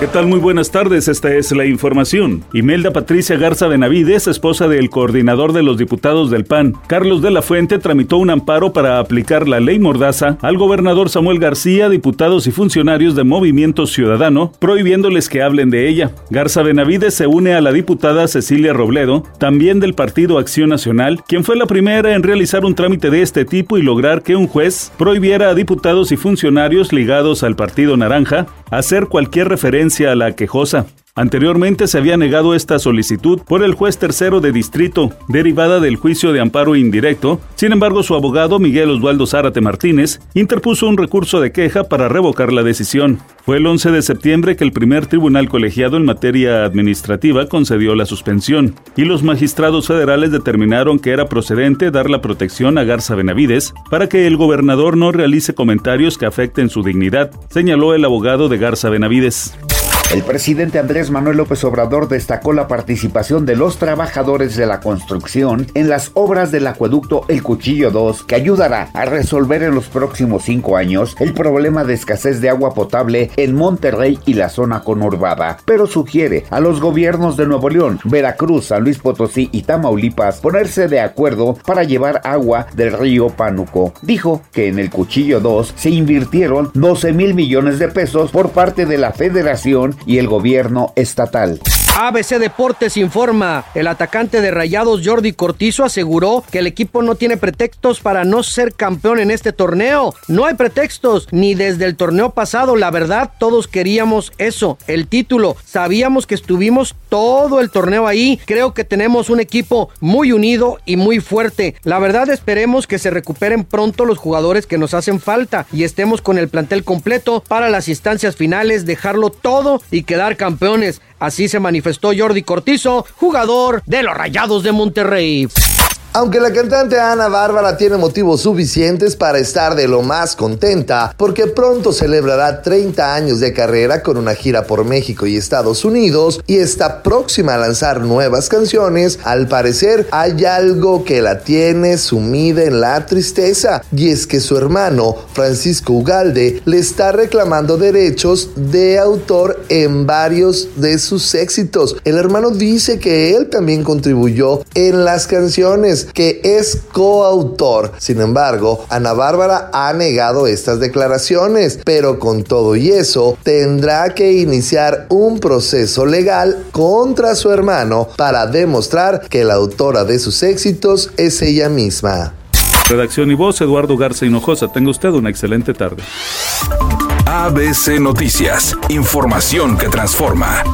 ¿Qué tal? Muy buenas tardes, esta es la información. Imelda Patricia Garza Benavides, esposa del coordinador de los diputados del PAN, Carlos de la Fuente, tramitó un amparo para aplicar la ley Mordaza al gobernador Samuel García, diputados y funcionarios de Movimiento Ciudadano, prohibiéndoles que hablen de ella. Garza Benavides se une a la diputada Cecilia Robledo, también del Partido Acción Nacional, quien fue la primera en realizar un trámite de este tipo y lograr que un juez prohibiera a diputados y funcionarios ligados al Partido Naranja hacer cualquier referencia a la quejosa. Anteriormente se había negado esta solicitud por el juez tercero de distrito, derivada del juicio de amparo indirecto. Sin embargo, su abogado, Miguel Osvaldo Zárate Martínez, interpuso un recurso de queja para revocar la decisión. Fue el 11 de septiembre que el primer tribunal colegiado en materia administrativa concedió la suspensión, y los magistrados federales determinaron que era procedente dar la protección a Garza Benavides para que el gobernador no realice comentarios que afecten su dignidad, señaló el abogado de Garza Benavides. El presidente Andrés Manuel López Obrador destacó la participación de los trabajadores de la construcción en las obras del acueducto El Cuchillo 2, que ayudará a resolver en los próximos cinco años el problema de escasez de agua potable en Monterrey y la zona conurbada. Pero sugiere a los gobiernos de Nuevo León, Veracruz, San Luis Potosí y Tamaulipas ponerse de acuerdo para llevar agua del río Pánuco. Dijo que en el Cuchillo 2 se invirtieron 12 mil millones de pesos por parte de la Federación y el gobierno estatal. ABC Deportes informa, el atacante de Rayados Jordi Cortizo aseguró que el equipo no tiene pretextos para no ser campeón en este torneo. No hay pretextos, ni desde el torneo pasado, la verdad todos queríamos eso, el título. Sabíamos que estuvimos todo el torneo ahí. Creo que tenemos un equipo muy unido y muy fuerte. La verdad esperemos que se recuperen pronto los jugadores que nos hacen falta y estemos con el plantel completo para las instancias finales, dejarlo todo y quedar campeones. Así se manifestó Jordi Cortizo, jugador de los Rayados de Monterrey. Aunque la cantante Ana Bárbara tiene motivos suficientes para estar de lo más contenta, porque pronto celebrará 30 años de carrera con una gira por México y Estados Unidos y está próxima a lanzar nuevas canciones, al parecer hay algo que la tiene sumida en la tristeza, y es que su hermano, Francisco Ugalde, le está reclamando derechos de autor en varios de sus éxitos. El hermano dice que él también contribuyó en las canciones que es coautor. Sin embargo, Ana Bárbara ha negado estas declaraciones, pero con todo y eso, tendrá que iniciar un proceso legal contra su hermano para demostrar que la autora de sus éxitos es ella misma. Redacción y voz, Eduardo Garza Hinojosa. Tenga usted una excelente tarde. ABC Noticias, información que transforma.